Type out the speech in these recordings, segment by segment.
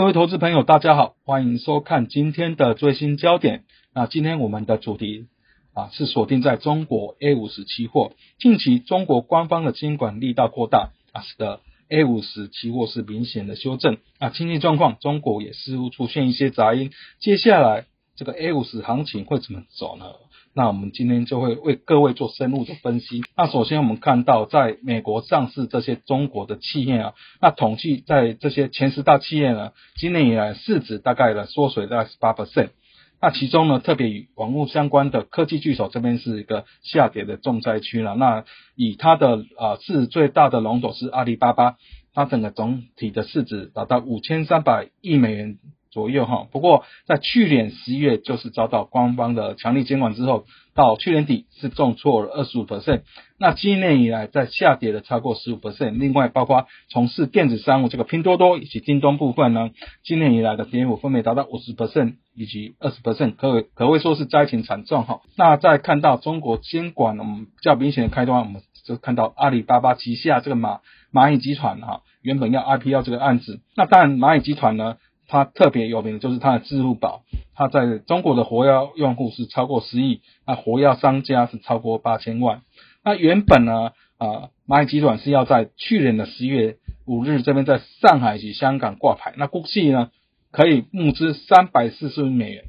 各位投资朋友，大家好，欢迎收看今天的最新焦点。那今天我们的主题啊是锁定在中国 A 五十期货。近期中国官方的监管力道扩大啊，使得 A 五十期货是明显的修正。啊，经济状况中国也似乎出现一些杂音。接下来这个 A 五十行情会怎么走呢？那我们今天就会为各位做深入的分析。那首先我们看到，在美国上市这些中国的企业啊，那统计在这些前十大企业呢，今年以来市值大概呢缩水在十八 percent。那其中呢，特别与网络相关的科技巨头这边是一个下跌的重灾区了。那以它的啊市值最大的龙头是阿里巴巴，它整个总体的市值达到五千三百亿美元。左右哈，不过在去年十一月就是遭到官方的强力监管之后，到去年底是重挫了二十五 percent，那今年以来在下跌了超过十五 percent。另外，包括从事电子商务这个拼多多以及京东部分呢，今年以来的跌幅分别达到五十 percent 以及二十 percent，可可谓说是灾情惨重哈。那在看到中国监管我们较明显的开端，我们就看到阿里巴巴旗下这个蚂蚂蚁集团哈，原本要 IPO 这个案子，那当然蚂蚁集团呢。它特别有名的就是它的支付宝，它在中国的活跃用户是超过十亿，那活跃商家是超过八千万。那原本呢，啊，蚂蚁集团是要在去年的十月五日这边在上海及香港挂牌，那估计呢可以募资三百四十亿美元，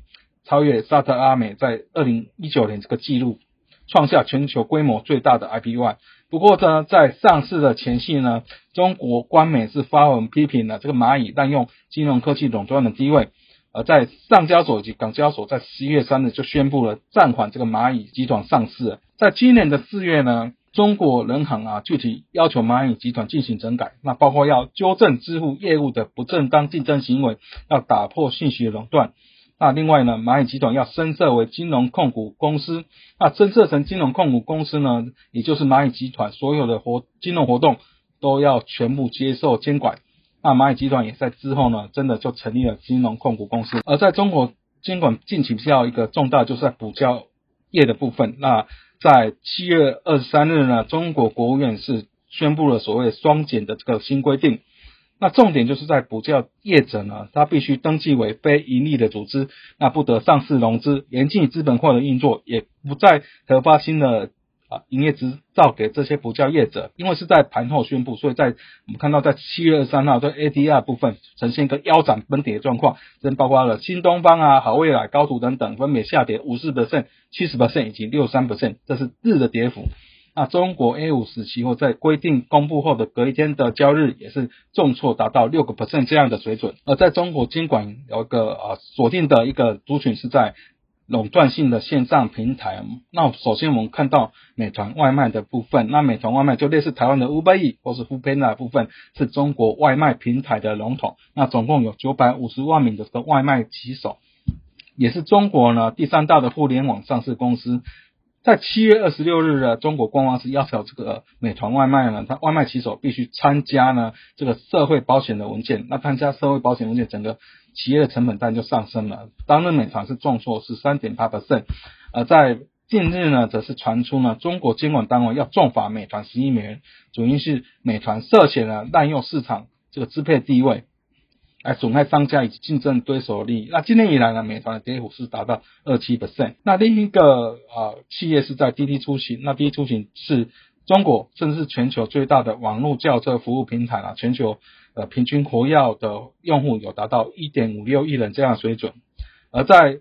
超越沙特阿美在二零一九年这个记录，创下全球规模最大的 IPO。不过呢，在上市的前夕呢，中国官媒是发文批评了这个蚂蚁滥用金融科技垄断的地位，而在上交所及港交所，在十一月三日就宣布了暂缓这个蚂蚁集团上市。在今年的四月呢，中国人行啊具体要求蚂蚁集团进行整改，那包括要纠正支付业务的不正当竞争行为，要打破信息垄断。那另外呢，蚂蚁集团要升设为金融控股公司，那增设成金融控股公司呢，也就是蚂蚁集团所有的活金融活动都要全部接受监管。那蚂蚁集团也在之后呢，真的就成立了金融控股公司。而在中国监管近期比较一个重大，就是在补交业的部分。那在七月二十三日呢，中国国务院是宣布了所谓双减的这个新规定。那重点就是在补教业者呢，他必须登记为非盈利的组织，那不得上市融资，严禁资本化的运作，也不再核发新的啊营业执照给这些补教业者。因为是在盘后宣布，所以在我们看到在七月二十三号，在 ADR 部分呈现一个腰斩崩跌的状况，这包括了新东方啊、好未来、高途等等，分别下跌五十 percent、七十 percent 以及六三 percent，这是日的跌幅。那中国 A 五十期货在规定公布后的隔一天的交易日，也是重挫达到六个 percent 这样的水准。而在中国监管有一个啊锁定的一个族群是在垄断性的线上平台。那首先我们看到美团外卖的部分，那美团外卖就类似台湾的 Uber E 或是 f o o p a n a 部分，是中国外卖平台的龙头。那总共有九百五十万名的这个外卖骑手，也是中国呢第三大的互联网上市公司。在七月二十六日呢中国官方是要求这个美团外卖呢，它外卖骑手必须参加呢这个社会保险的文件。那参加社会保险文件，整个企业的成本单就上升了。当日美团是重挫是三点八 percent，而在近日呢，则是传出呢中国监管单位要重罚美团十亿美元，主因是美团涉嫌了滥用市场这个支配地位。来损害商家以及竞争对手利益。那今年以来呢，美团的跌幅是达到二七 percent。那另一个啊企业是在滴滴出行。那滴滴出行是中国甚至是全球最大的网络轿车服务平台啊，全球呃平均活跃的用户有达到一点五六亿人这样水准。而在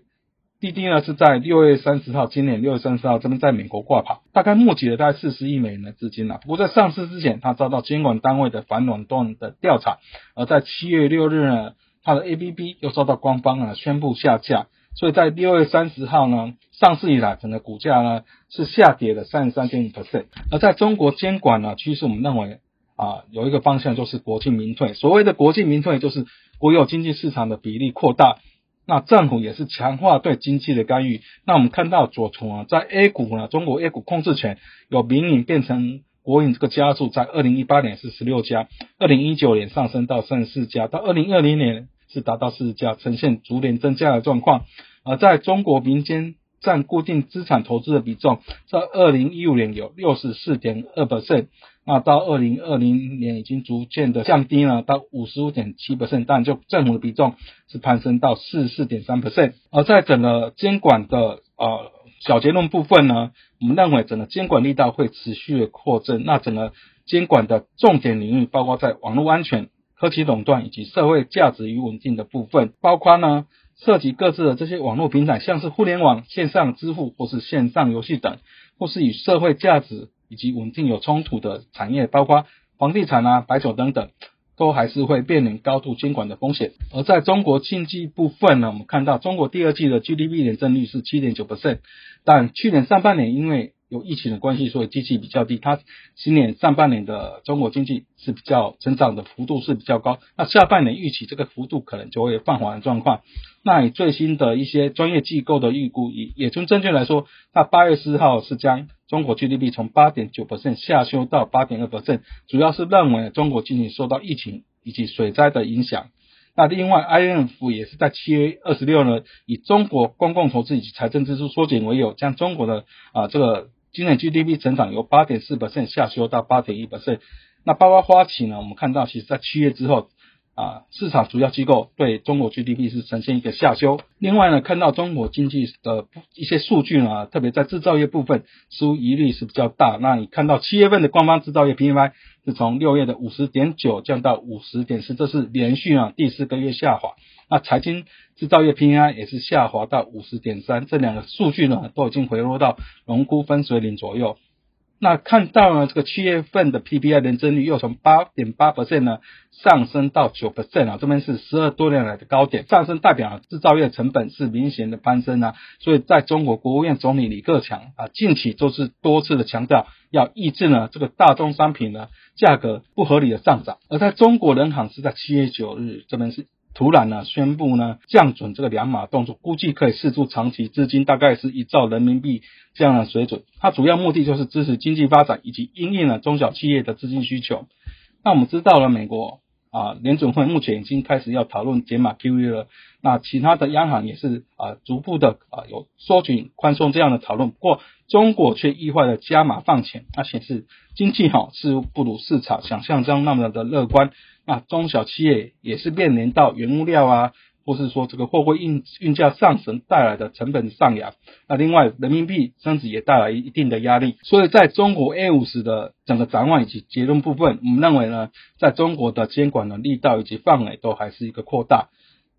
滴滴呢是在六月三十号，今年六月三十号这边在美国挂牌，大概募集了大概四十亿美元的资金啊。不过在上市之前，它遭到监管单位的反垄断的调查。而在七月六日呢，它的 A P P 又遭到官方啊宣布下架。所以在六月三十号呢，上市以来整个股价呢是下跌了三十三点五 percent。而在中国监管呢趋势，我们认为啊有一个方向就是国进民退。所谓的国进民退，就是国有经济市场的比例扩大。那政府也是强化对经济的干预。那我们看到左从啊，在 A 股呢，中国 A 股控制权由民营变成国营，这个加速在二零一八年是十六家，二零一九年上升到三十四家，到二零二零年是达到四十家，呈现逐年增加的状况。而在中国民间占固定资产投资的比重，在二零一五年有六十四点二百分那到二零二零年已经逐渐的降低了到五十五点七 percent，但就政府的比重是攀升到四十四点三 percent。而在整个监管的呃小结论部分呢，我们认为整个监管力道会持续的扩增。那整个监管的重点领域包括在网络安全、科技垄断以及社会价值与稳定的部分，包括呢。涉及各自的这些网络平台，像是互联网、线上支付或是线上游戏等，或是与社会价值以及稳定有冲突的产业，包括房地产啊、白酒等等，都还是会面临高度监管的风险。而在中国经济部分呢，我们看到中国第二季的 GDP 年增率是七点九 percent，但去年上半年因为有疫情的关系，所以经济比较低。它今年上半年的中国经济是比较成长的幅度是比较高，那下半年预期这个幅度可能就会放缓的状况。那以最新的一些专业机构的预估，以野村证券来说，那八月四号是将中国 GDP 从八点九下修到八点二主要是认为中国经济受到疫情以及水灾的影响。那另外，IMF 也是在七月二十六呢，以中国公共投资以及财政支出缩减为由，将中国的啊这个今年 GDP 成长由八点四下修到八点一那包括花旗呢，我们看到其实在七月之后。啊，市场主要机构对中国 GDP 是呈现一个下修。另外呢，看到中国经济的一些数据呢，特别在制造业部分，似乎疑虑是比较大。那你看到七月份的官方制造业 PMI 是从六月的五十点九降到五十点四，这是连续啊第四个月下滑。那财经制造业 PMI 也是下滑到五十点三，这两个数据呢都已经回落到荣枯分水岭左右。那看到呢，这个七月份的 PPI 年增率又从八点八 percent 呢上升到九 percent 啊，这边是十二多年来的高点，上升代表制造业成本是明显的攀升啊，所以在中国国务院总理李克强啊近期都是多次的强调要抑制呢这个大宗商品呢价格不合理的上涨，而在中国人行是在七月九日这边是。突然呢，宣布呢降准这个两码动作，估计可以释出长期资金，大概是一兆人民币这样的水准。它主要目的就是支持经济发展以及应应了中小企业的资金需求。那我们知道了，美国啊联准会目前已经开始要讨论减码 QE 了。那其他的央行也是啊逐步的啊有收紧宽松这样的讨论。不过中国却意外的加码放钱，那显示经济好似不如市场想象中那么的乐观。那中小企业也是面临到原物料啊，或是说这个货柜运运价上升带来的成本上扬。那另外人民币升值也带来一定的压力。所以在中国 A 五十的整个展望以及结论部分，我们认为呢，在中国的监管的力道以及范围都还是一个扩大。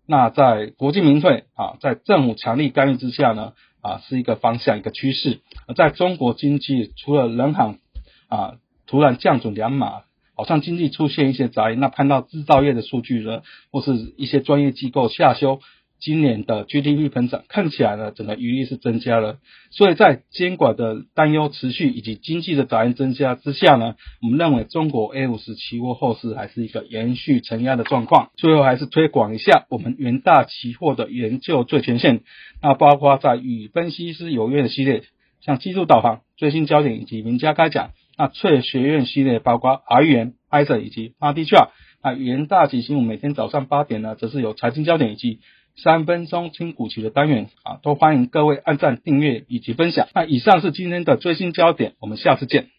那在国际民退啊，在政府强力干预之下呢，啊是一个方向一个趋势。在中国经济除了人行啊突然降准两码。好像经济出现一些杂音，那看到制造业的数据呢，或是一些专业机构下修今年的 GDP 增长，看起来呢，整个余力是增加了。所以在监管的担忧持续以及经济的杂音增加之下呢，我们认为中国 A 五十期货后市还是一个延续承压的状况。最后还是推广一下我们元大期货的研究最前线，那包括在与分析师有约的系列，像技术导航、最新焦点以及名家开讲。那翠学院系列包括 R 元、i s a 以及 r d c h a r 那元大基金，我每天早上八点呢，则是有财经焦点以及三分钟听股期的单元啊，都欢迎各位按赞、订阅以及分享。那以上是今天的最新焦点，我们下次见。